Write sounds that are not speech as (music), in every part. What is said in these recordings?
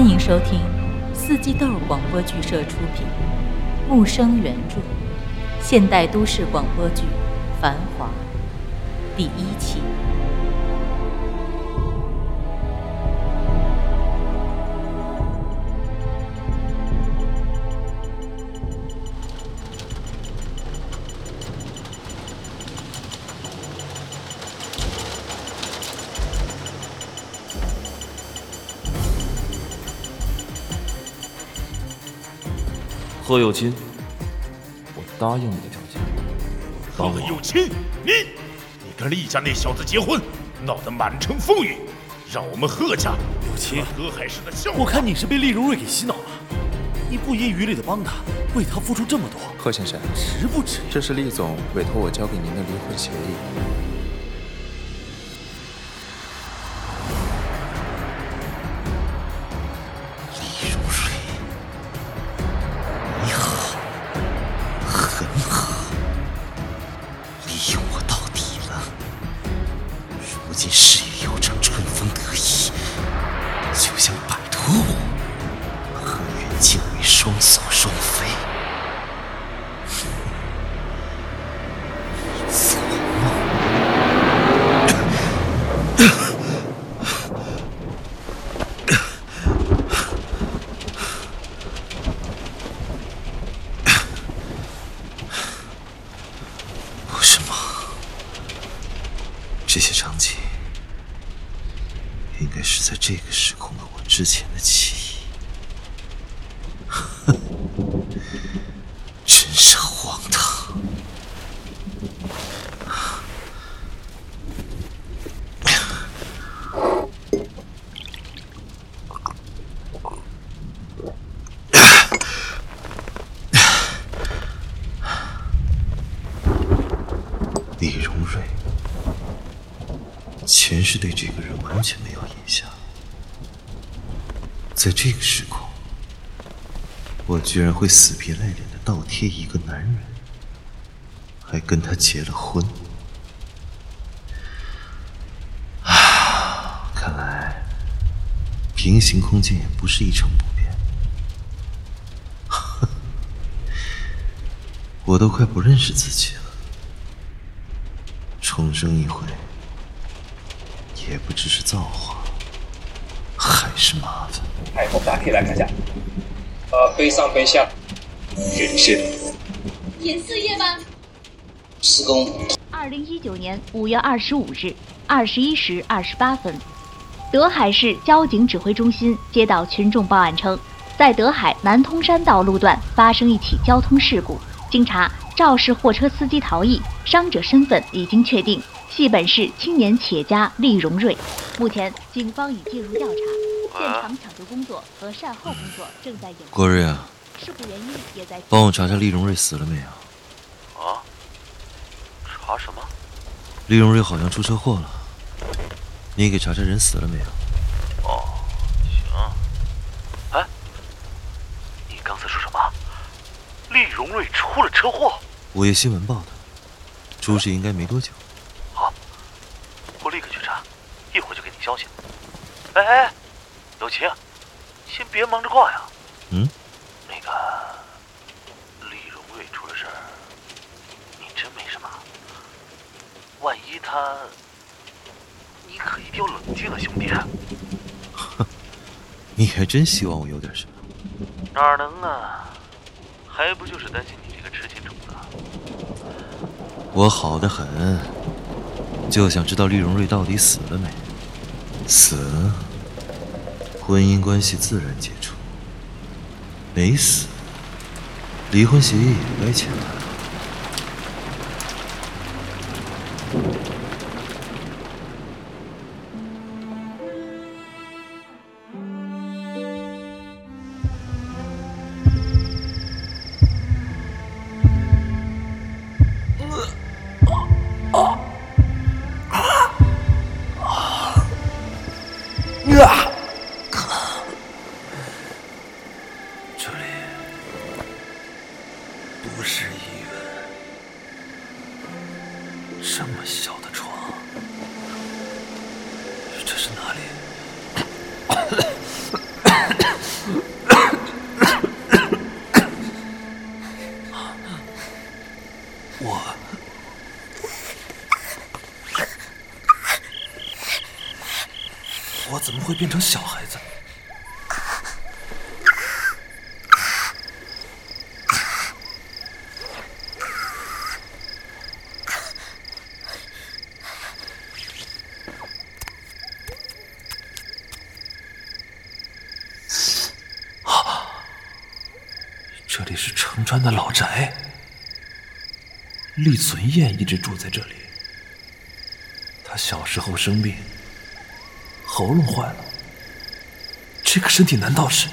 欢迎收听四季豆广播剧社出品，木生原著，现代都市广播剧《繁华》第一期。何有钦，我答应你的条件。贺有钦，你你跟厉家那小子结婚，闹得满城风雨，让我们贺家有亲，河海市的笑话。我看你是被厉如瑞给洗脑了，你不遗余力的帮他，为他付出这么多，贺先生，值不值？这是厉总委托我交给您的离婚协议。时空，我居然会死皮赖脸的倒贴一个男人，还跟他结了婚。啊，看来平行空间也不是一成不变。(laughs) 我都快不认识自己了，重生一回。也不只是造化，是麻烦。哎，我们大体来看一下。呃，背上背下，点线。演四页吗？施工。二零一九年五月二十五日二十一时二十八分，德海市交警指挥中心接到群众报案称，在德海南通山道路段发生一起交通事故。经查，肇事货车司机逃逸，伤者身份已经确定。系本市青年企业家厉荣瑞，目前警方已介入调查，现场抢救工作和善后工作正在演。郭瑞啊，事故原因也在。帮我查查厉荣瑞死了没有？啊？查什么？厉荣瑞好像出车祸了，你给查查人死了没有？哦，行。哎，你刚才说什么？厉荣瑞出了车祸？午夜新闻报的，出事应该没多久。好我立刻去查，一会儿就给你消息。哎哎，有琴，先别忙着挂呀。嗯。那个厉荣瑞出了事儿，你真没什么？万一他……你可一定要冷静啊，兄弟。哼，(laughs) 你还真希望我有点什么？哪能啊？还不就是担心你这个痴情种子？我好的很。就想知道厉荣瑞到底死了没？死，婚姻关系自然解除；没死，离婚协议也该签了。厉存彦一直住在这里。他小时候生病，喉咙坏了。这个身体难道是？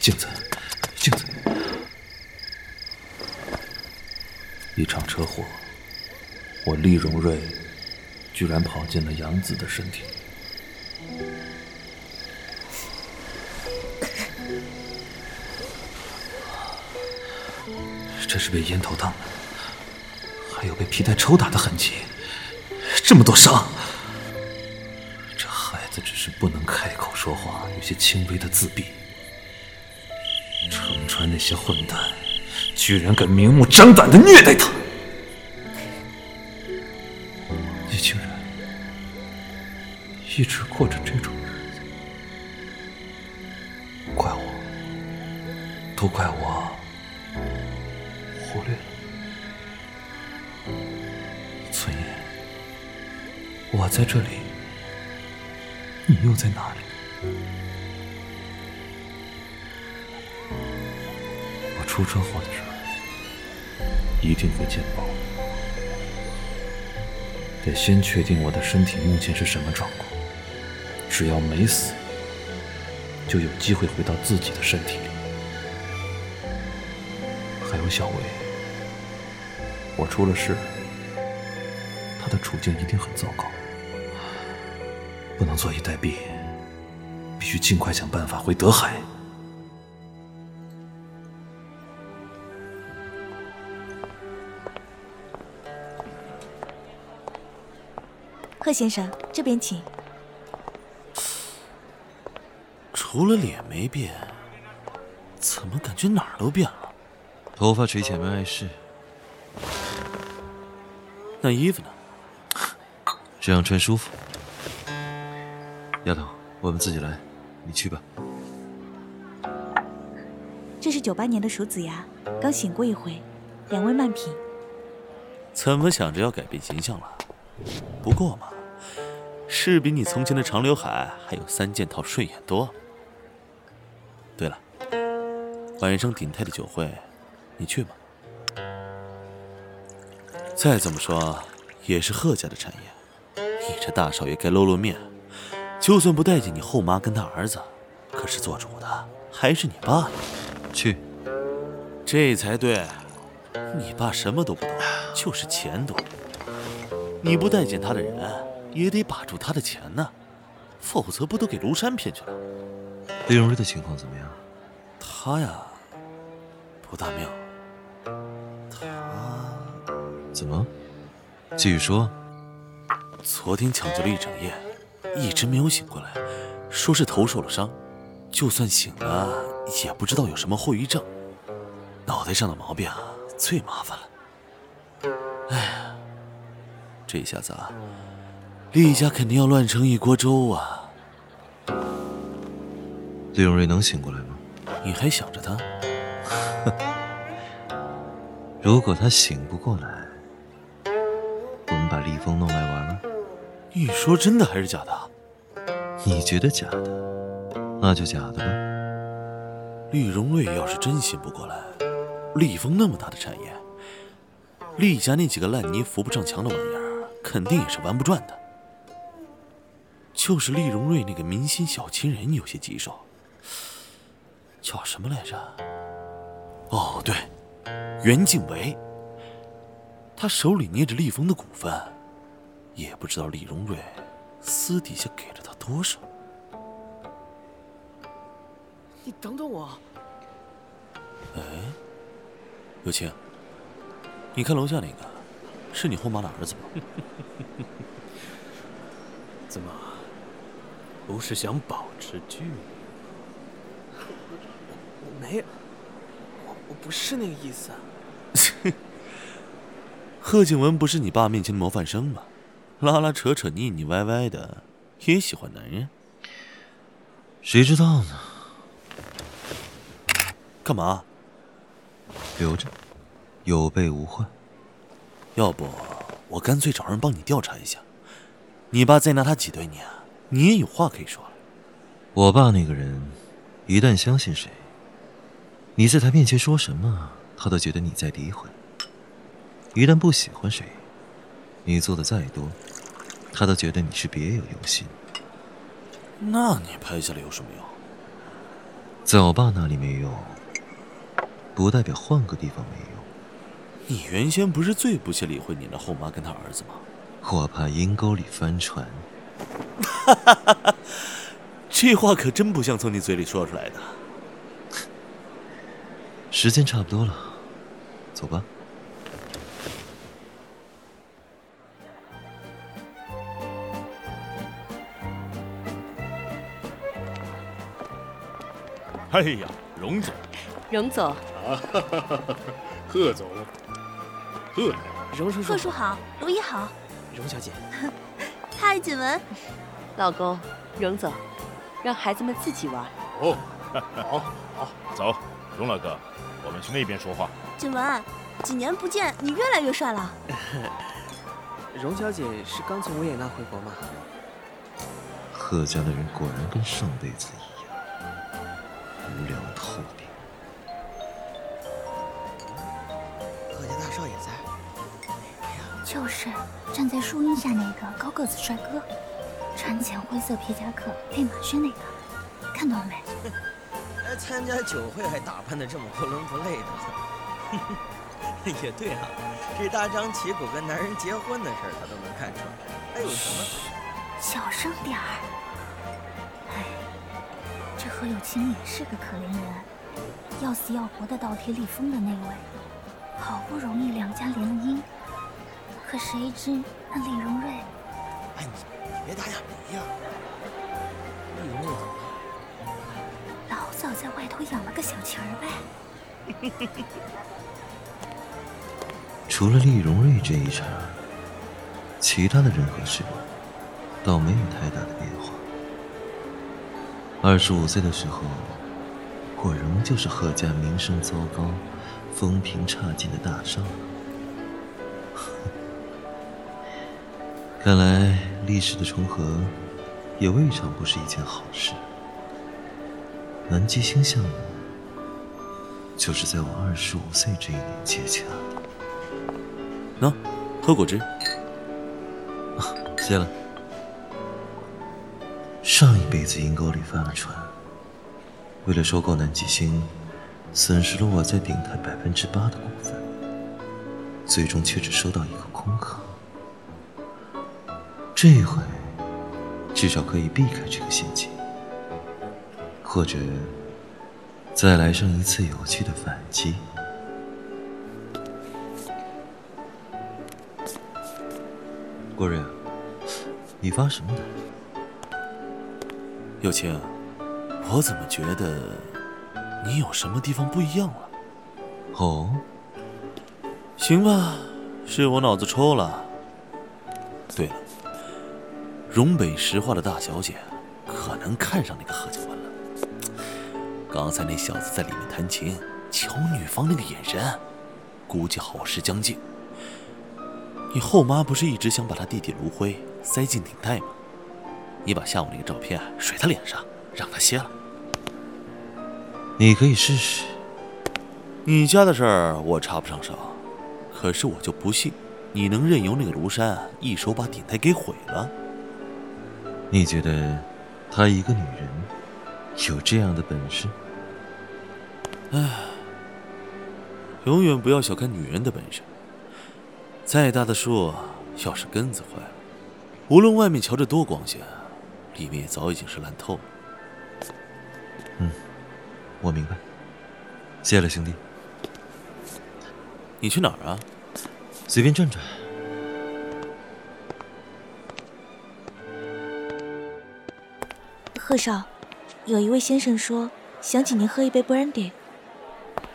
镜子，镜子！一场车祸，我厉荣瑞居然跑进了杨子的身体。这是被烟头烫的，还有被皮带抽打的痕迹，这么多伤。这孩子只是不能开口说话，有些轻微的自闭。程川那些混蛋，居然敢明目张胆的虐待他！你竟然一直过着这种日子，怪我，都怪我。在这里，你又在哪里？我出车祸的事一定会见报，得先确定我的身体目前是什么状况。只要没死，就有机会回到自己的身体里。还有小薇。我出了事，他的处境一定很糟糕，不能坐以待毙，必须尽快想办法回德海。贺先生，这边请。除了脸没变，怎么感觉哪儿都变了？头发垂前面碍事。那衣服呢？这样穿舒服。丫头，我们自己来，你去吧。这是九八年的鼠子牙，刚醒过一回，两位慢品。怎么想着要改变形象了？不过嘛，是比你从前的长刘海还有三件套顺眼多。对了，晚上鼎泰的酒会，你去吗？再怎么说，也是贺家的产业，你这大少爷该露露面。就算不待见你后妈跟他儿子，可是做主的还是你爸。去，这才对。你爸什么都不懂，就是钱多。你不待见他的人，也得把住他的钱呢，否则不都给庐山骗去了？李荣瑞的情况怎么样？他呀，不大妙。怎么？继续说。昨天抢救了一整夜，一直没有醒过来，说是头受了伤，就算醒了，也不知道有什么后遗症。脑袋上的毛病啊，最麻烦了。哎呀，这下子啊，厉家肯定要乱成一锅粥啊！厉永瑞能醒过来吗？你还想着他？(laughs) 如果他醒不过来，我们把厉风弄来玩玩。你说真的还是假的？你觉得假的，那就假的吧。厉荣瑞要是真醒不过来，厉峰那么大的产业，厉家那几个烂泥扶不上墙的玩意儿，肯定也是玩不转的。就是厉荣瑞那个明星小情人有些棘手，叫什么来着？哦，对，袁静维。他手里捏着厉峰的股份，也不知道李荣瑞私底下给了他多少。你等等我。哎，有清，你看楼下那个，是你后妈的儿子吗？(laughs) 怎么，不是想保持距离？我没有，我我不是那个意思。(laughs) 贺景文不是你爸面前的模范生吗？拉拉扯扯、腻腻歪歪的，也喜欢男人？谁知道呢？干嘛？留着，有备无患。要不我干脆找人帮你调查一下，你爸再拿他挤兑你啊，你也有话可以说了。我爸那个人，一旦相信谁，你在他面前说什么，他都觉得你在诋毁；一旦不喜欢谁，你做的再多，他倒觉得你是别有用心。那你拍下来有什么用？在我爸那里没用，不代表换个地方没用。你原先不是最不屑理会你的后妈跟他儿子吗？我怕阴沟里翻船。哈哈哈这话可真不像从你嘴里说出来的。时间差不多了，走吧。哎呀，荣总，荣总，啊，贺总，贺来，荣叔叔，贺叔好，如意好，荣小姐，(laughs) 嗨，锦文，老公，荣总，让孩子们自己玩。哦，(laughs) 好，好，走，荣老哥，我们去那边说话。锦文，几年不见，你越来越帅了。(laughs) 荣小姐是刚从维也纳回国吗？贺家的人果然跟上辈子一样，无聊透顶。贺家大少爷在。就是站在树荫下那个高个子帅哥，穿浅灰色皮夹克配马靴那个，看到了没？来 (laughs) 参加酒会还打扮的这么不伦不类的。(laughs) 也对啊，这大张旗鼓跟男人结婚的事儿他都能看出来，还有什么？小声点儿。哎，这何有清也是个可怜人，要死要活的倒贴立峰的那位，好不容易两家联了姻。可谁知那李荣瑞……哎，你你别打哑谜呀！李荣瑞怎么了？老早在外头养了个小情儿呗。(laughs) 除了厉荣瑞这一茬，其他的人和事倒没有太大的变化。二十五岁的时候，我仍旧是贺家名声糟糕、风评差劲的大少。看来历史的重合，也未尝不是一件好事。南极星项目，就是在我二十五岁这一年接洽的。喏，喝果汁。啊谢了。上一辈子阴沟里翻了船，为了收购南极星，损失了我在鼎泰百分之八的股份，最终却只收到一个空壳。这回，至少可以避开这个陷阱，或者再来上一次有趣的反击。郭瑞，你发什么呆？友情，我怎么觉得你有什么地方不一样了？哦，行吧，是我脑子抽了。对了。荣北石化的大小姐，可能看上那个贺家文了。刚才那小子在里面弹琴，瞧女方那个眼神，估计好事将近。你后妈不是一直想把她弟弟卢辉塞进顶戴吗？你把下午那个照片甩他脸上，让他歇了。你可以试试。你家的事儿我插不上手，可是我就不信你能任由那个庐山一手把顶台给毁了。你觉得，她一个女人，有这样的本事？唉，永远不要小看女人的本事。再大的树，要是根子坏了，无论外面瞧着多光鲜，里面也早已经是烂透了。嗯，我明白。谢了，兄弟。你去哪儿啊？随便转转。贺少，有一位先生说想请您喝一杯 brandy。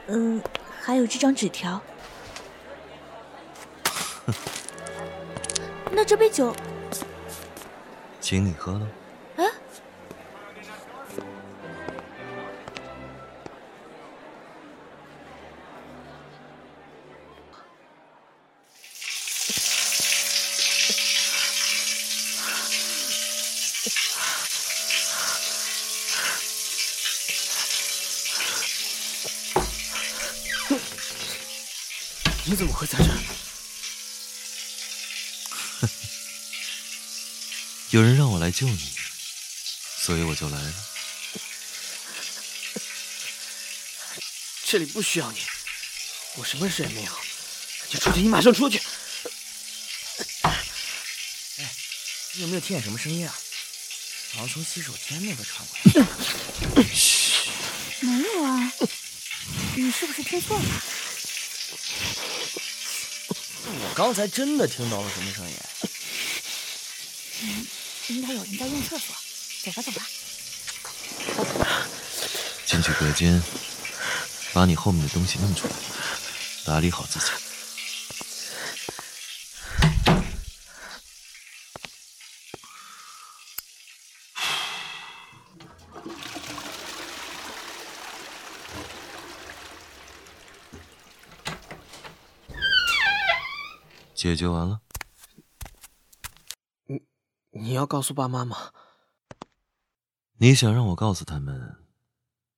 嗯，还有这张纸条。(laughs) 那这杯酒请你喝了。(laughs) 有人让我来救你，所以我就来了。这里不需要你，我什么事也没有。你出去，你马上出去。哎，你有没有听见什么声音啊？好像从洗手间那边传过来。嘘，没有啊。你是不是听错了？我刚才真的听到了什么声音？嗯，应该有人在用厕所。走吧，走吧。进去隔间，把你后面的东西弄出来，打理好自己。解决完了。你你要告诉爸妈吗？你想让我告诉他们，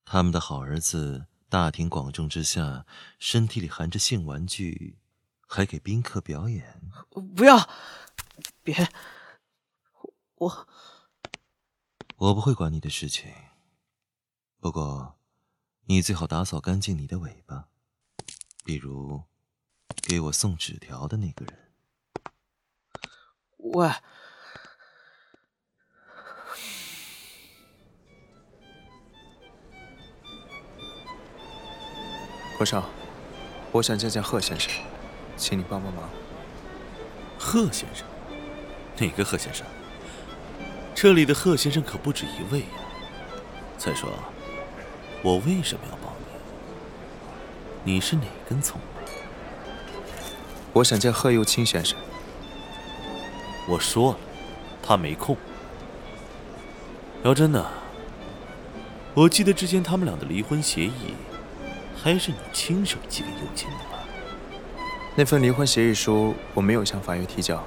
他们的好儿子大庭广众之下，身体里含着性玩具，还给宾客表演？不要，别，我我不会管你的事情。不过，你最好打扫干净你的尾巴，比如。给我送纸条的那个人。喂，国少，我想见见贺先生，请你帮帮忙。贺先生？哪个贺先生？这里的贺先生可不止一位呀。再说，我为什么要帮你？你是哪根葱？我想见贺幼清先生。我说了，他没空。姚真呢？我记得之前他们俩的离婚协议，还是你亲手寄给幼清的吧？那份离婚协议书我没有向法院提交，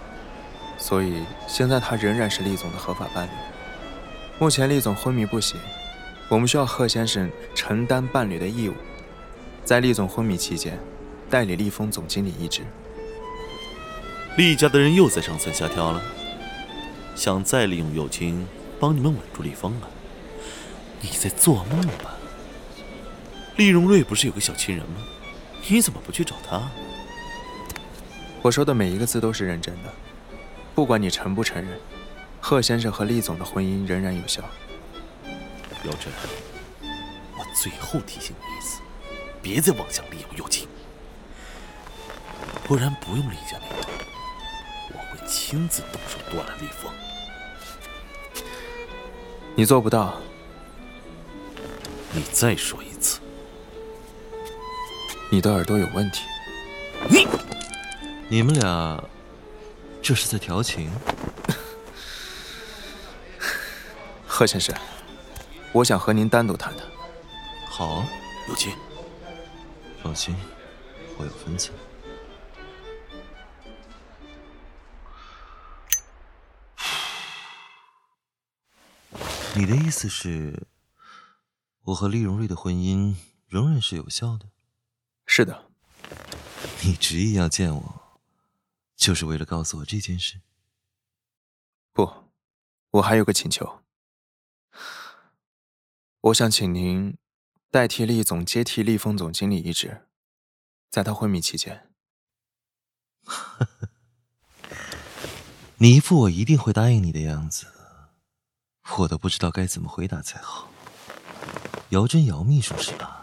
所以现在他仍然是厉总的合法伴侣。目前厉总昏迷不醒，我们需要贺先生承担伴侣的义务，在厉总昏迷期间，代理厉峰总经理一职。厉家的人又在上蹿下跳了，想再利用幼清帮你们稳住厉风啊？你在做梦吧？厉荣瑞不是有个小情人吗？你怎么不去找他？我说的每一个字都是认真的，不管你承不承认，贺先生和厉总的婚姻仍然有效。姚真，我最后提醒你一次，别再妄想利用幼清，不然不用厉家那套。亲自动手断了厉风，你做不到。你再说一次，你的耳朵有问题。你，你们俩这是在调情？(laughs) 贺先生，我想和您单独谈谈。好，有请。放心，我有分寸。你的意思是，我和厉荣瑞的婚姻仍然是有效的？是的。你执意要见我，就是为了告诉我这件事？不，我还有个请求。我想请您代替厉总接替厉峰总经理一职，在他昏迷期间。(laughs) 你一副我一定会答应你的样子。我都不知道该怎么回答才好。姚真，姚秘书是吧？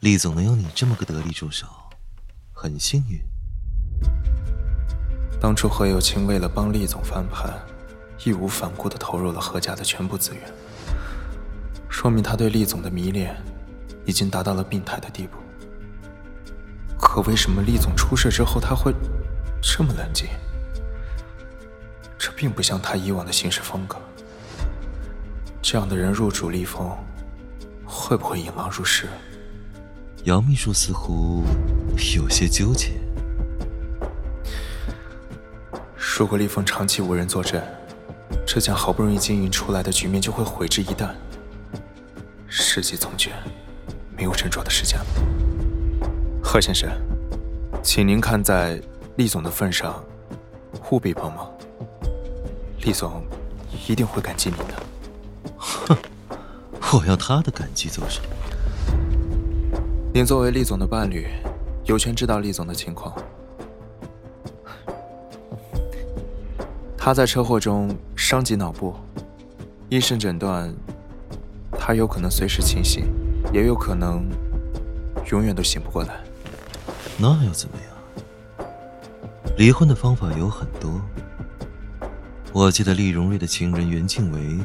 厉总能有你这么个得力助手，很幸运。当初何有清为了帮厉总翻盘，义无反顾的投入了何家的全部资源，说明他对厉总的迷恋已经达到了病态的地步。可为什么厉总出事之后他会这么冷静？这并不像他以往的行事风格。这样的人入主立峰，会不会引狼入室？姚秘书似乎有些纠结。如果立峰长期无人坐镇，这将好不容易经营出来的局面就会毁之一旦。时机从绝，没有斟酌的时间了。贺先生，请您看在厉总的份上，务必帮忙。厉总一定会感激您的。哼，我要他的感激做什么？您作为厉总的伴侣，有权知道厉总的情况。他在车祸中伤及脑部，医生诊断他有可能随时清醒，也有可能永远都醒不过来。那又怎么样？离婚的方法有很多。我记得厉荣瑞的情人袁静维，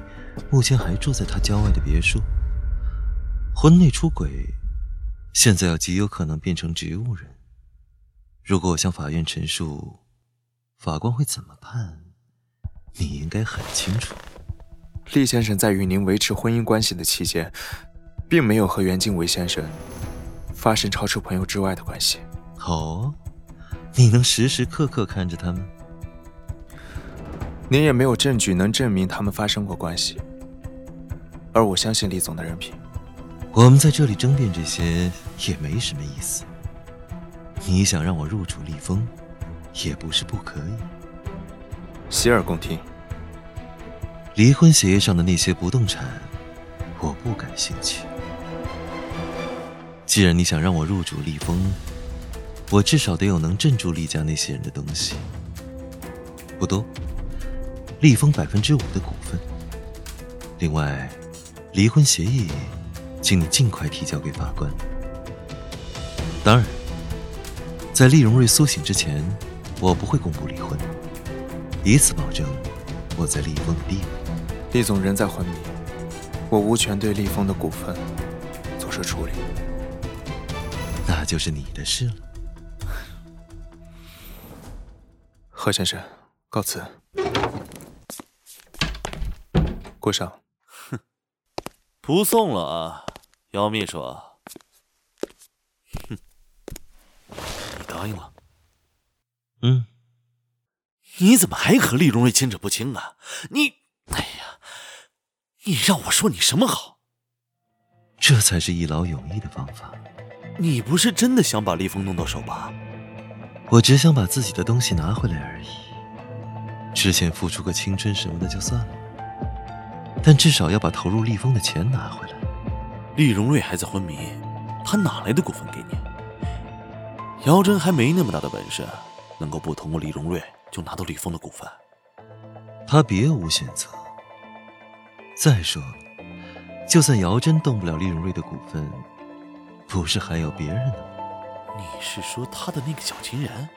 目前还住在他郊外的别墅。婚内出轨，现在要极有可能变成植物人。如果我向法院陈述，法官会怎么判？你应该很清楚，厉先生在与您维持婚姻关系的期间，并没有和袁静维先生发生超出朋友之外的关系。哦，你能时时刻刻看着他们？您也没有证据能证明他们发生过关系。而我相信厉总的人品。我们在这里争辩这些也没什么意思。你想让我入主厉风，也不是不可以。洗耳恭听。离婚协议上的那些不动产，我不感兴趣。既然你想让我入主立丰，我至少得有能镇住厉家那些人的东西。不多，立丰百分之五的股份。另外，离婚协议，请你尽快提交给法官。当然，在厉荣瑞苏醒之前，我不会公布离婚。以此保证我在厉风的地位。厉总人在昏迷，我无权对厉风的股份做出处理。那就是你的事了，何先生，告辞。顾上。哼，不送了啊，姚秘书。哼，你答应了？嗯。你怎么还和厉荣瑞牵扯不清啊？你，哎呀，你让我说你什么好？这才是一劳永逸的方法。你不是真的想把厉风弄到手吧？我只想把自己的东西拿回来而已。之前付出个青春什么的就算了，但至少要把投入厉风的钱拿回来。厉荣瑞还在昏迷，他哪来的股份给你？姚真还没那么大的本事，能够不通过厉荣瑞。就拿到李峰的股份，他别无选择。再说，就算姚真动不了厉荣瑞的股份，不是还有别人？你是说他的那个小情人？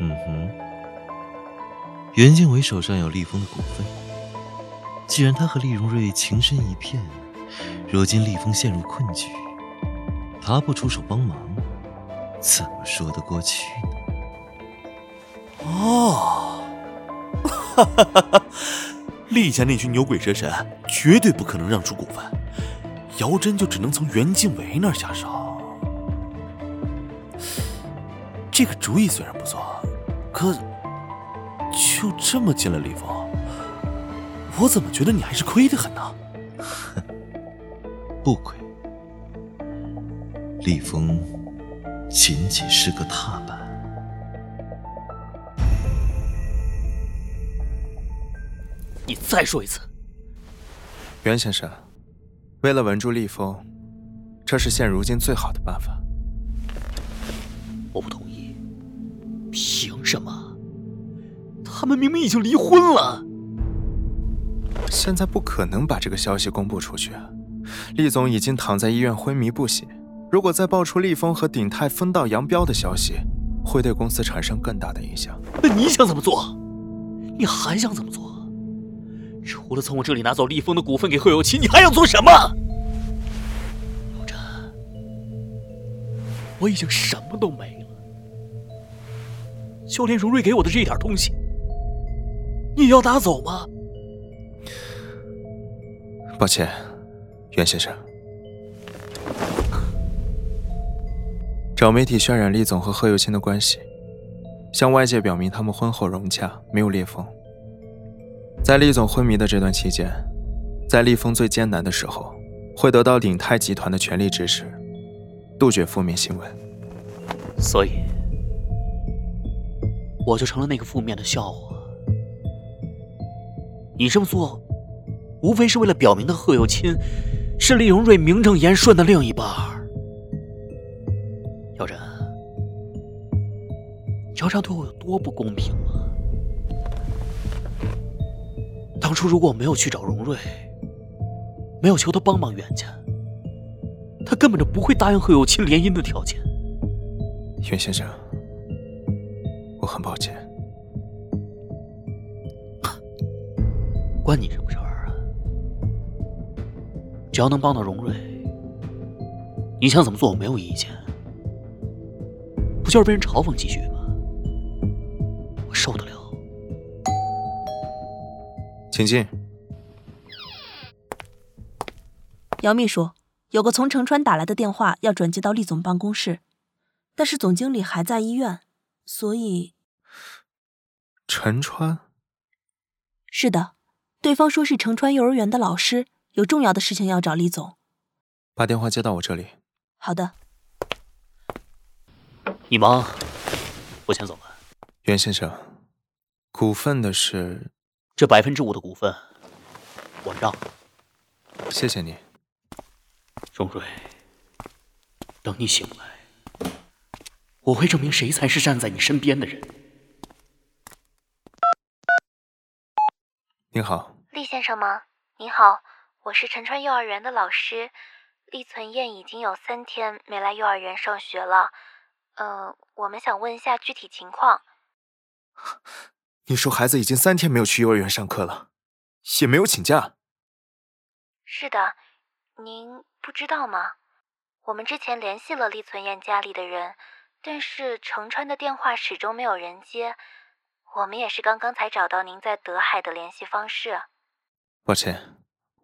嗯哼。袁静伟手上有厉峰的股份，既然他和厉荣瑞情深一片，如今厉峰陷入困局，他不出手帮忙，怎么说得过去呢？哦，哈哈哈哈厉家那群牛鬼蛇神绝对不可能让出股份，姚真就只能从袁静伟那儿下手。这个主意虽然不错，可就这么进了李峰，我怎么觉得你还是亏得很呢？(laughs) 不亏，李峰仅仅是个踏板。你再说一次，袁先生，为了稳住厉风，这是现如今最好的办法。我不同意。凭什么？他们明明已经离婚了。现在不可能把这个消息公布出去。厉总已经躺在医院昏迷不醒，如果再爆出厉风和鼎泰分道扬镳的消息，会对公司产生更大的影响。那你想怎么做？你还想怎么做？除了从我这里拿走厉风的股份给贺有奇，你还想做什么？老詹，我已经什么都没了，就连荣瑞给我的这一点东西，你要拿走吗？抱歉，袁先生。找媒体渲染厉总和贺有清的关系，向外界表明他们婚后融洽，没有裂缝。在厉总昏迷的这段期间，在厉风最艰难的时候，会得到鼎泰集团的全力支持，杜绝负面新闻。所以，我就成了那个负面的笑话。你这么做。无非是为了表明，他贺有钦是厉荣瑞名正言顺的另一半。姚真，你知道这对我有多不公平吗？当初如果我没有去找荣瑞，没有求他帮忙袁家，他根本就不会答应贺有钦联姻的条件。袁先生，我很抱歉。关你什么？只要能帮到荣瑞，你想怎么做我没有意见。不就是被人嘲讽几句吗？我受得了。请进。姚秘书，有个从城川打来的电话，要转接到厉总办公室，但是总经理还在医院，所以。陈川。是的，对方说是城川幼儿园的老师。有重要的事情要找李总，把电话接到我这里。好的。你忙，我先走了。袁先生，股份的事，这百分之五的股份，我让。谢谢你，荣瑞。等你醒来，我会证明谁才是站在你身边的人。您好，厉先生吗？你好。我是陈川幼儿园的老师，厉存燕已经有三天没来幼儿园上学了。嗯，我们想问一下具体情况。你说孩子已经三天没有去幼儿园上课了，也没有请假。是的，您不知道吗？我们之前联系了厉存燕家里的人，但是程川的电话始终没有人接。我们也是刚刚才找到您在德海的联系方式。抱歉。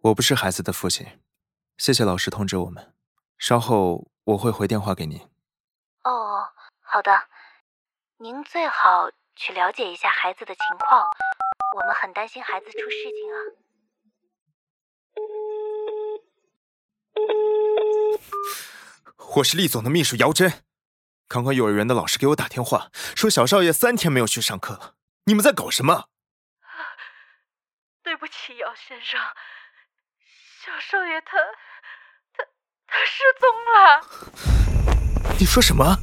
我不是孩子的父亲，谢谢老师通知我们。稍后我会回电话给您。哦，好的。您最好去了解一下孩子的情况，我们很担心孩子出事情啊。我是厉总的秘书姚真，刚刚幼儿园的老师给我打电话，说小少爷三天没有去上课了。你们在搞什么？(laughs) 对不起，姚先生。小少爷他他他失踪了！你说什么？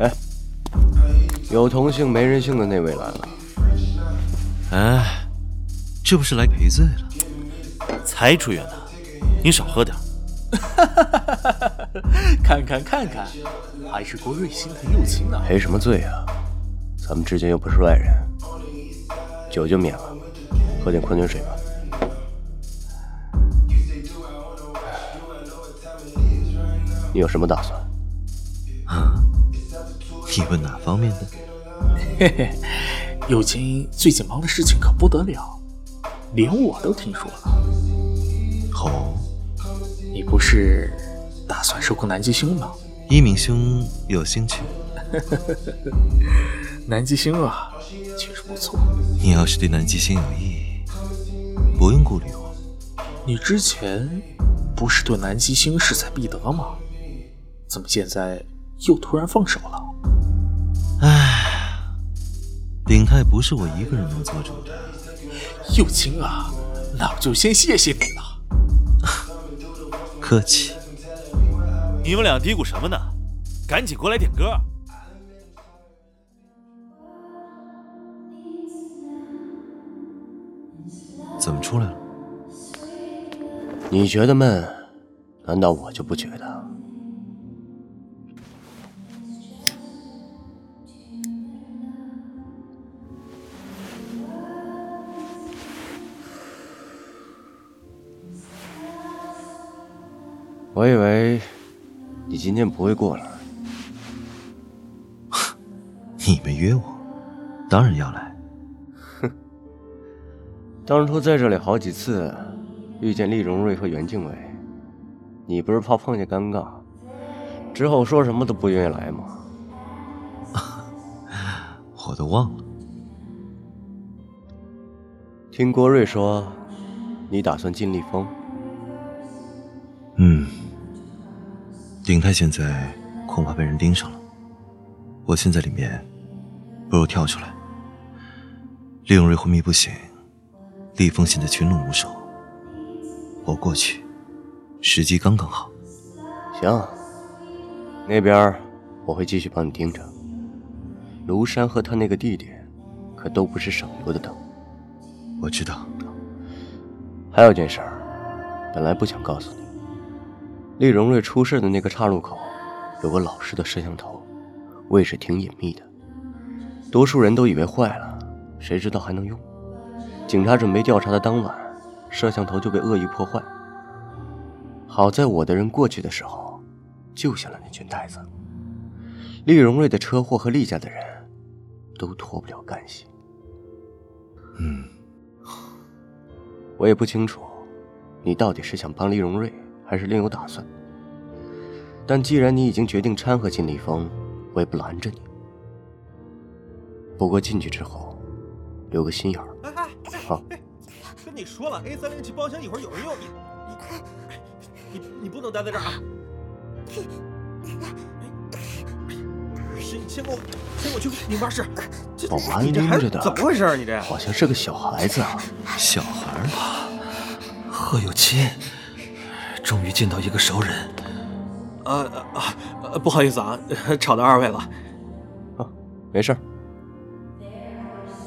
哎，有同性没人性的那位来了。哎，这不是来赔罪了？才出院的，你少喝点。哈哈哈哈哈！看看看看，还是郭瑞心疼幼青呢。赔什么罪啊？咱们之间又不是外人。酒就免了，喝点矿泉水吧。你有什么打算？啊？你问哪方面的？嘿嘿，幼青最近忙的事情可不得了，连我都听说了。好。你不是打算收购南极星吗？一鸣兄有兴趣？(laughs) 南极星啊，确实不错。你要是对南极星有意，不用顾虑我。你之前不是对南极星势在必得吗？怎么现在又突然放手了？唉，鼎泰不是我一个人能做主的。幼青啊，那我就先谢谢你了。客气。你们俩嘀咕什么呢？赶紧过来点歌。怎么出来了？你觉得闷，难道我就不觉得？我以为你今天不会过来。(laughs) 你没约我，当然要来。哼，(laughs) 当初在这里好几次遇见厉荣瑞和袁静伟，你不是怕碰见尴尬，之后说什么都不愿意来吗？(laughs) 我都忘了。听郭瑞说，你打算进立峰。嗯，鼎泰现在恐怕被人盯上了。我现在里面，不如跳出来。厉永瑞昏迷不醒，厉峰现在群龙无首，我过去，时机刚刚好。行，那边我会继续帮你盯着。庐山和他那个弟弟，可都不是省油的灯。我知道。还有件事儿，本来不想告诉你。厉荣瑞出事的那个岔路口，有个老式的摄像头，位置挺隐秘的，多数人都以为坏了，谁知道还能用。警察准备调查的当晚，摄像头就被恶意破坏。好在我的人过去的时候，救下了那群呆子。厉荣瑞的车祸和厉家的人，都脱不了干系。嗯。我也不清楚，你到底是想帮厉荣瑞，还是另有打算。但既然你已经决定掺和进立峰，我也不拦着你。不过进去之后，留个心眼儿。哎哎，好。跟你说了，A 三零七包厢一会儿有人用，你你你你不能待在这儿啊！先先给我，先给我去理发室。保安拎着的，怎么回事？你这好像是个小孩子啊！小孩啊！贺有钦，终于见到一个熟人。呃啊，不好意思啊，(laughs) 吵到二位了。啊，没事。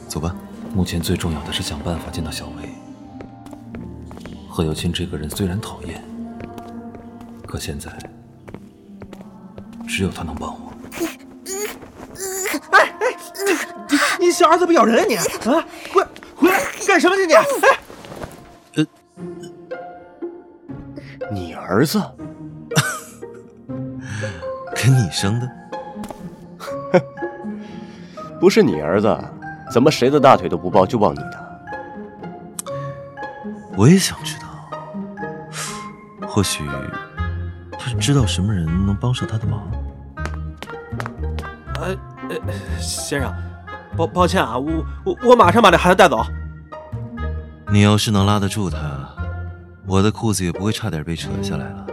走吧。目前最重要的是想办法见到小薇。贺有清这个人虽然讨厌，可现在只有他能帮我。哎哎，你你小儿子不咬人啊你啊！回回来干什么去你？哎，儿子 (laughs) 跟你生的？(laughs) 不是你儿子，怎么谁的大腿都不抱就抱你的？我也想知道，或许他知道什么人能帮上他的忙。呃呃，先生，抱抱歉啊，我我我马上把这孩子带走。你要是能拉得住他，我的裤子也不会差点被扯下来了。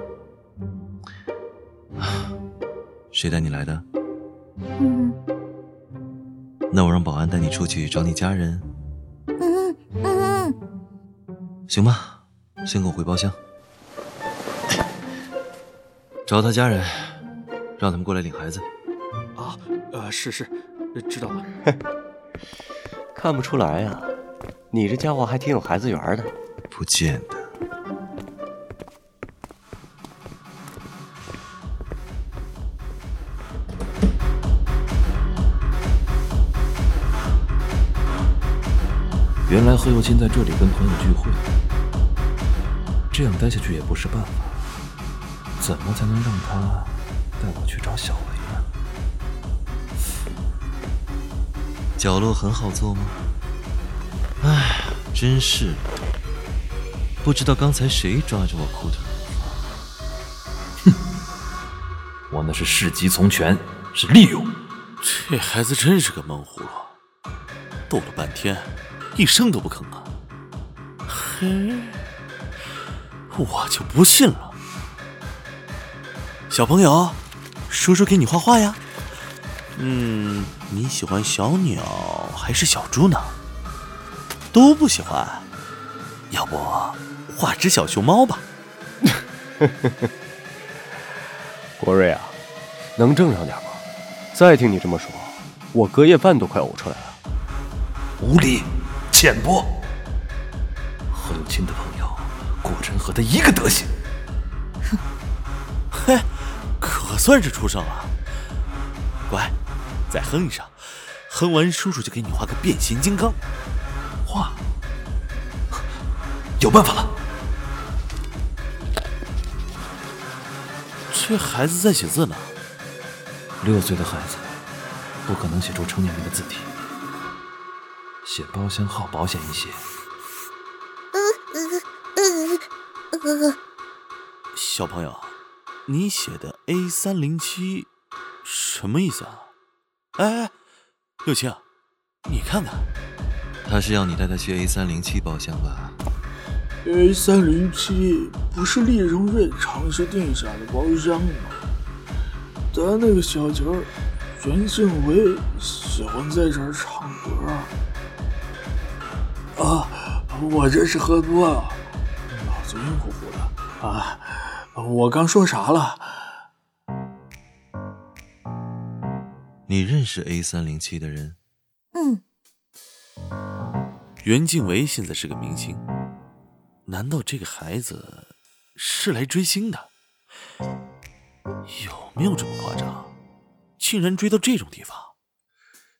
谁带你来的？嗯。那我让保安带你出去找你家人。嗯嗯。行吧，先跟我回包厢，找他家人，让他们过来领孩子。啊，呃，是是，知道了。看不出来呀，你这家伙还挺有孩子缘的。不见得。原来何有钦在这里跟朋友聚会，这样待下去也不是办法。怎么才能让他带我去找小薇呢？角落很好坐吗？哎，真是，不知道刚才谁抓着我裤腿。哼，我那是事急从权，是利用。这孩子真是个闷葫芦，逗了半天。一声都不吭啊！嘿，我就不信了。小朋友，叔叔给你画画呀。嗯，你喜欢小鸟还是小猪呢？都不喜欢。要不画只小熊猫吧？(laughs) 国瑞啊，能正常点吗？再听你这么说，我隔夜饭都快呕出来了。无礼！浅薄，何有钦的朋友果真和他一个德行。哼，嘿，可算是出生了。乖，再哼一声，哼完叔叔就给你画个变形金刚。画，有办法了。这孩子在写字呢。六岁的孩子不可能写出成年人的字体，写包厢号保险一些。小朋友，你写的 A 三零七什么意思啊？哎哎，六七，你看看，他是要你带他去 A 三零七包厢吧？A 三零七不是厉荣瑞尝试定下的包厢吗？咱那个小角袁静伟喜欢在这儿唱歌。啊，我这是喝多了，脑子晕乎乎的啊！我刚说啥了？你认识 A 三零七的人？嗯。袁静维现在是个明星，难道这个孩子是来追星的？有没有这么夸张？竟然追到这种地方？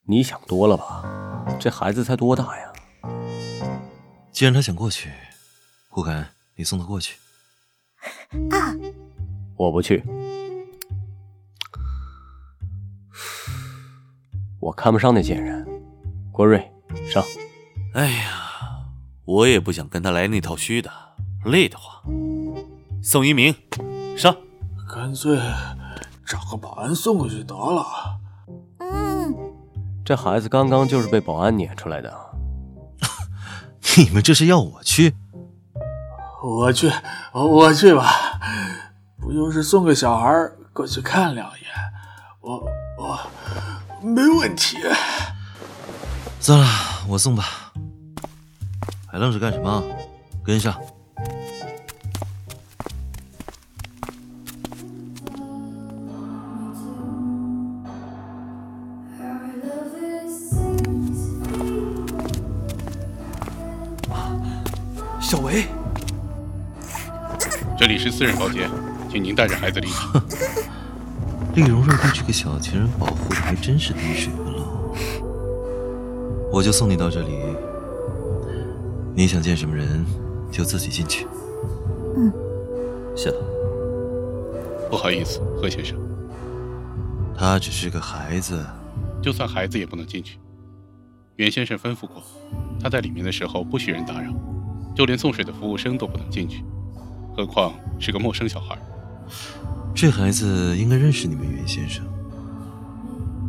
你想多了吧？这孩子才多大呀？既然他想过去，胡凯，你送他过去。啊！我不去，我看不上那贱人。郭瑞，上。哎呀，我也不想跟他来那套虚的，累得慌。宋一鸣，上。干脆找个保安送过去得了。嗯。这孩子刚刚就是被保安撵出来的。(laughs) 你们这是要我去？我去，我去吧。不就是送个小孩过去看两眼，我我没问题。算了，我送吧。还愣着干什么？跟上。小维，这里是私人包间，请您带着孩子离开。厉荣瑞对这个小情人保护的还真是滴水不漏。我就送你到这里，你想见什么人就自己进去。嗯，谢了。不好意思，何先生。他只是个孩子，就算孩子也不能进去。袁先生吩咐过，他在里面的时候不许人打扰。就连送水的服务生都不能进去，何况是个陌生小孩。这孩子应该认识你们袁先生。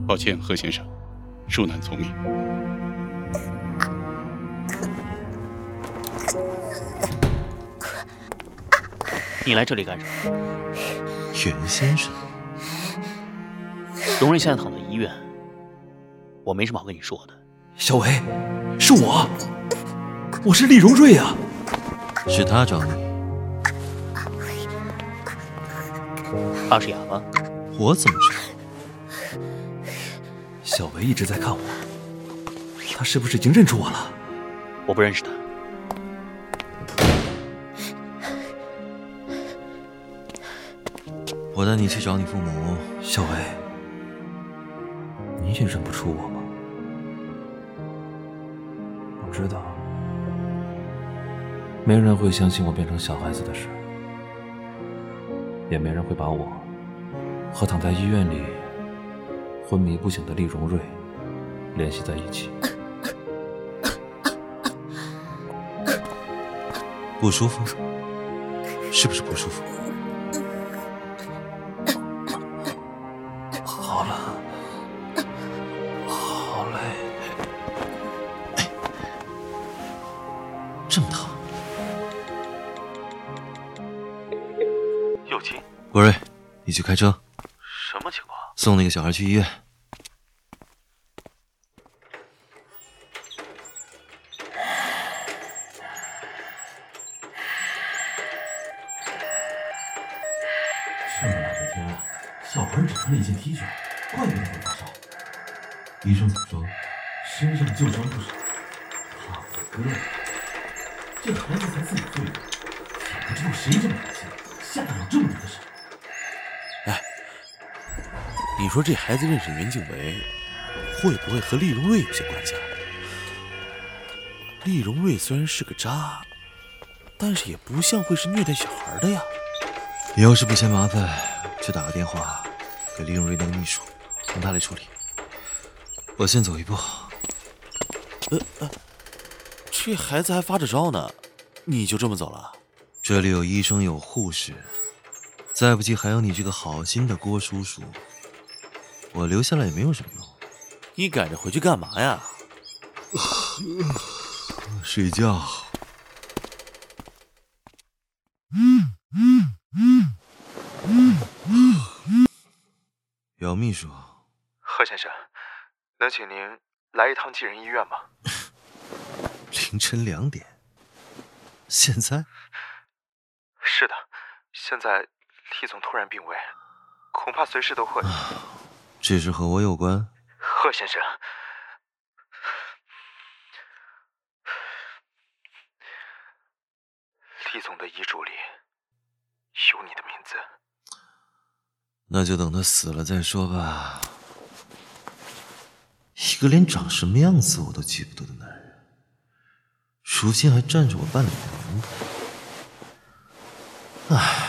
抱歉，何先生，恕难从命。你来这里干什么？袁先生，荣瑞现在躺在医院，我没什么好跟你说的。小维，是我。我是厉荣瑞啊，是他找你。他是哑巴，我怎么知道？小维一直在看我，他是不是已经认出我了？我不认识他。我带你去找你父母。小维，你也认不出我吗？我知道。没人会相信我变成小孩子的事，也没人会把我和躺在医院里昏迷不醒的厉荣瑞联系在一起。不舒服？是不是不舒服？去开车。什么情况？送那个小孩去医院。这孩子认识袁静伟，会不会和厉荣瑞有些关系啊？厉荣瑞虽然是个渣，但是也不像会是虐待小孩的呀。你要是不嫌麻烦，就打个电话给厉荣瑞那个秘书，让他来处理。我先走一步。呃呃，这孩子还发着烧呢，你就这么走了？这里有医生有护士，再不济还有你这个好心的郭叔叔。我留下来也没有什么用。你赶着回去干嘛呀？(laughs) 睡觉。嗯嗯嗯嗯姚秘书，贺先生，能请您来一趟济仁医院吗？(laughs) 凌晨两点，现在？是的，现在厉总突然病危，恐怕随时都会。(sighs) (laughs) 这事和我有关？贺先生，李总的遗嘱里有你的名字。那就等他死了再说吧。一个连长什么样子我都记不得的男人，如今还占着我半脸红。唉。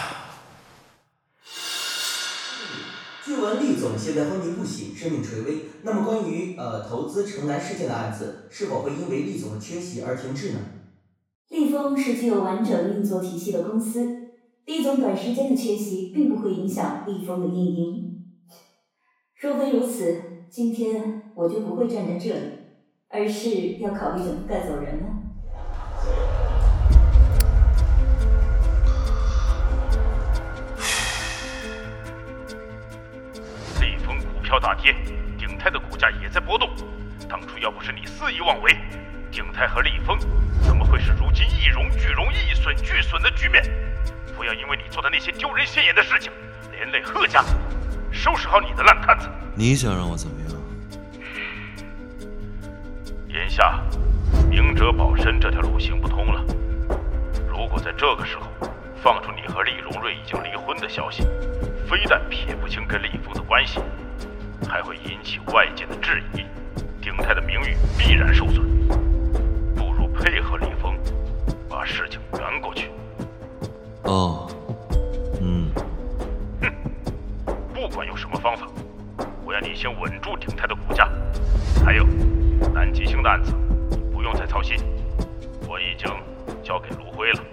总现在昏迷不醒，生命垂危。那么关于呃投资城南事件的案子，是否会因为厉总的缺席而停滞呢？厉风是具有完整运作体系的公司，厉总短时间的缺席并不会影响厉风的运营。若非如此，今天我就不会站在这里，而是要考虑怎么带走人了。票大跌，鼎泰的股价也在波动。当初要不是你肆意妄为，鼎泰和立峰怎么会是如今一荣俱荣、一损俱损的局面？不要因为你做的那些丢人现眼的事情，连累贺家。收拾好你的烂摊子。你想让我怎么样？眼下，明哲保身这条路行不通了。如果在这个时候放出你和厉荣瑞已经离婚的消息，非但撇不清跟厉峰的关系，还会引起外界的质疑，鼎泰的名誉必然受损。不如配合李峰，把事情圆过去。哦，嗯，哼，不管用什么方法，我要你先稳住鼎泰的股价。还有，南极星的案子，不用再操心，我已经交给卢辉了。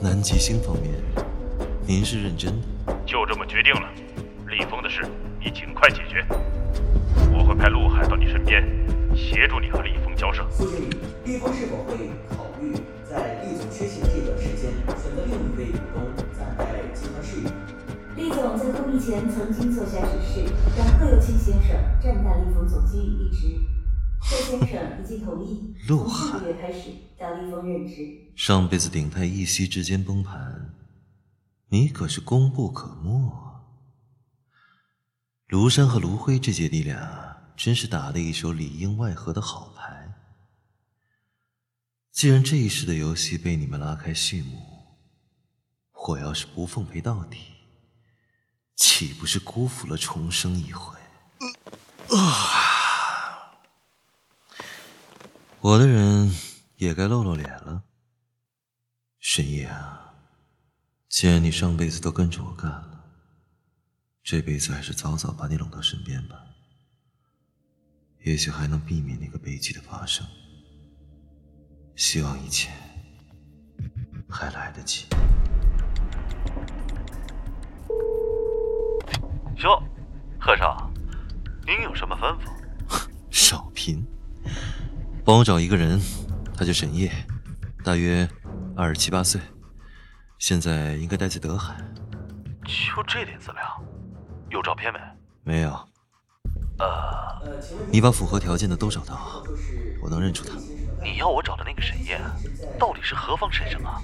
南极星方面，您是认真的？就这么决定了。李峰的事，你尽快解决。我会派陆海到你身边，协助你和李峰交涉。苏经理，李峰是否会考虑在厉总缺席的这段时间，选择另一位股东暂代集团事业？厉总在昏迷前曾经做下指示，让贺有庆先生暂代厉风总经理一职。贺先生已经同意，从下个月开始到厉峰任职。上辈子鼎泰一夕之间崩盘，你可是功不可没。庐山和卢辉这姐弟俩真是打得一手里应外合的好牌。既然这一世的游戏被你们拉开序幕，我要是不奉陪到底，岂不是辜负了重生一回？啊！我的人也该露露脸了。沈夜啊，既然你上辈子都跟着我干了，这辈子还是早早把你拢到身边吧，也许还能避免那个悲剧的发生。希望一切还来得及。哟，贺少，您有什么吩咐？(laughs) 少贫，帮我找一个人，他叫沈烨，大约二十七八岁，现在应该待在德海。就这点资料，有照片没？没有。呃，你把符合条件的都找到，我能认出他。你要我找的那个沈烨，到底是何方神圣啊？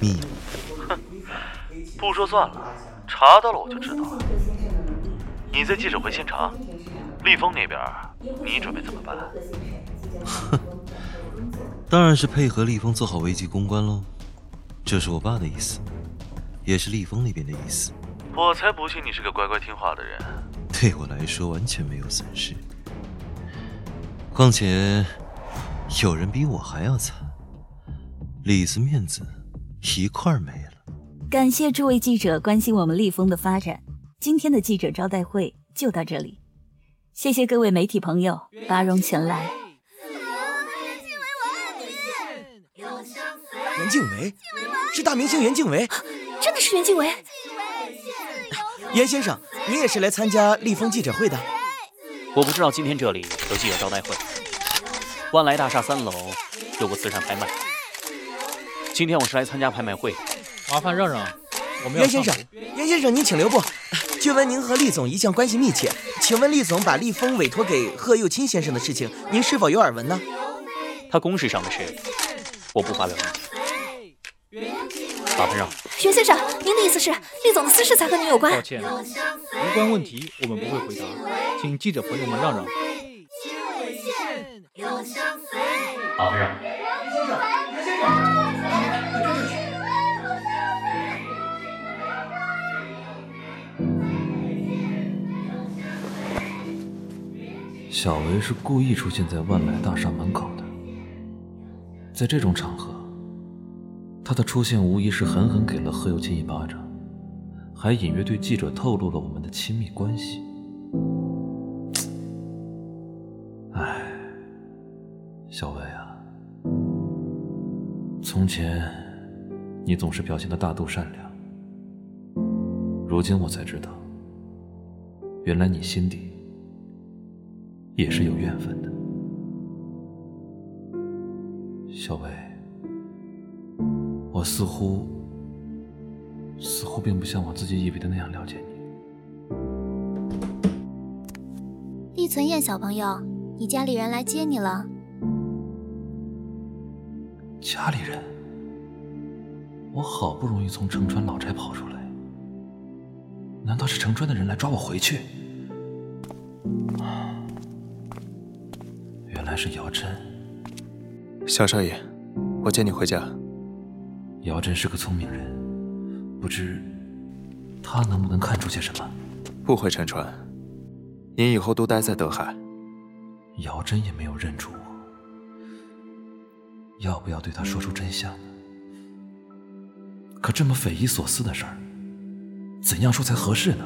秘密。哼，不说算了，查到了我就知道了。你在记者会现场，立峰那边，你准备怎么办？哼，当然是配合立峰做好危机公关喽。这是我爸的意思，也是立峰那边的意思。我才不信你是个乖乖听话的人。对我来说完全没有损失。况且。有人比我还要惨，里子面子一块没了。感谢诸位记者关心我们立丰的发展。今天的记者招待会就到这里，谢谢各位媒体朋友拔荣前来。袁静维，是大明星袁静维，真的是袁静维。袁先生，您也是来参加立丰记者会的？我不知道今天这里有记者招待会。万来大厦三楼有个慈善拍卖，今天我是来参加拍卖会。麻烦让让，我们袁先生，袁先生您请留步。据闻您和厉总一向关系密切，请问厉总把立丰委托给贺幼钦先生的事情，您是否有耳闻呢？他公事上的事，我不发表意见。麻烦让。袁先生，您的意思是厉总的私事才和您有关？抱歉，无关问题我们不会回答，请记者朋友们让让。麻烦让。袁先生，袁先生。小维是故意出现在万来大厦门口的，在这种场合，他的出现无疑是狠狠给了贺有钦一巴掌，还隐约对记者透露了我们的亲密关系。唉，小薇啊，从前你总是表现的大度善良，如今我才知道，原来你心底……也是有怨愤的，小薇，我似乎似乎并不像我自己以为的那样了解你。厉存燕小朋友，你家里人来接你了。家里人？我好不容易从城川老宅跑出来，难道是城川的人来抓我回去？原来是姚真，小少爷，我接你回家。姚真是个聪明人，不知他能不能看出些什么？不回沉川，你以后都待在德海。姚真也没有认出我，要不要对他说出真相呢？可这么匪夷所思的事儿，怎样说才合适呢？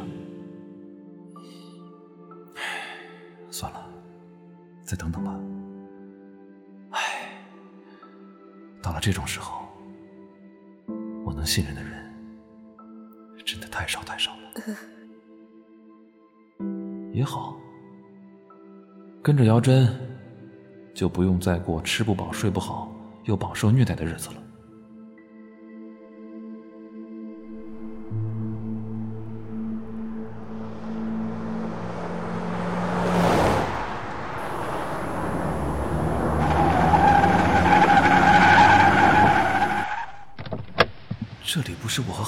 算了，再等等吧。到了这种时候，我能信任的人真的太少太少了。(laughs) 也好，跟着姚真，就不用再过吃不饱、睡不好又饱受虐待的日子了。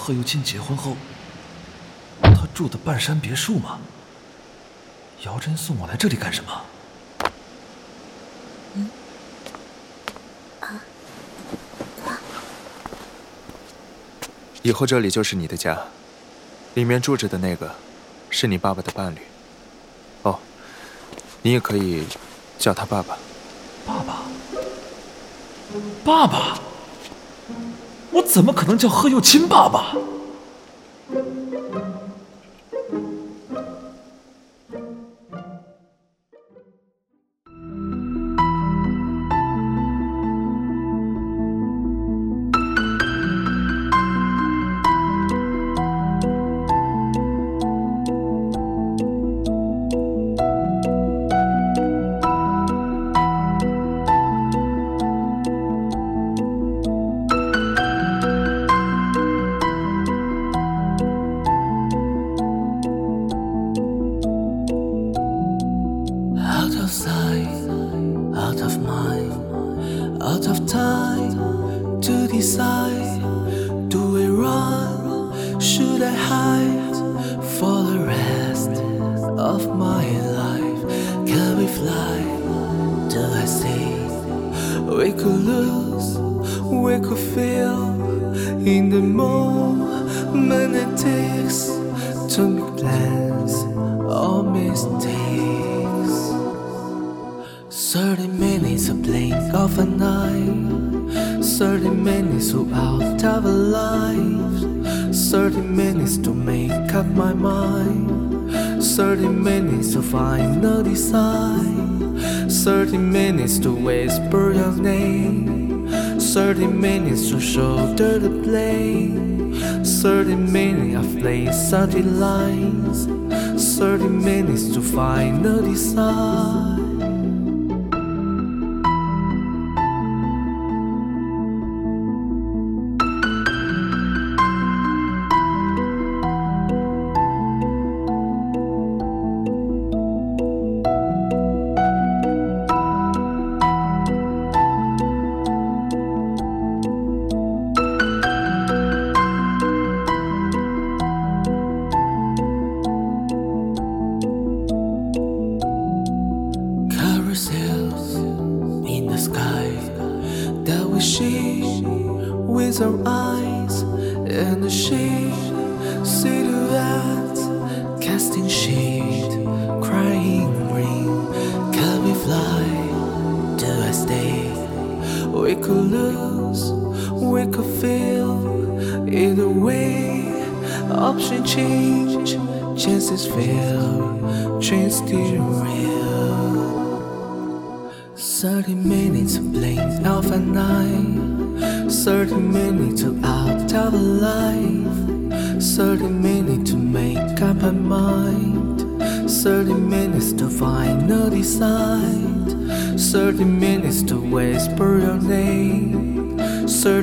贺幼钦结婚后他住的半山别墅吗？姚真送我来这里干什么？嗯，啊，以后这里就是你的家，里面住着的那个是你爸爸的伴侣。哦，你也可以叫他爸爸。爸爸，爸爸。我怎么可能叫贺幼钦爸爸？To finally decide. 30 minutes to whisper your name. 30 minutes to shoulder the blame. 30 minutes of play 30 lines. 30 minutes to find decide. carousels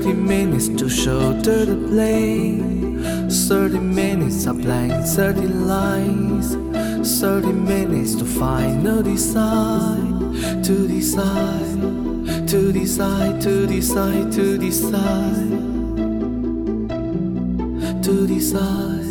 30 minutes to shoulder the blame 30 minutes of blank 30 lines 30 minutes to final decide, to decide, to decide, to decide, to decide, to decide.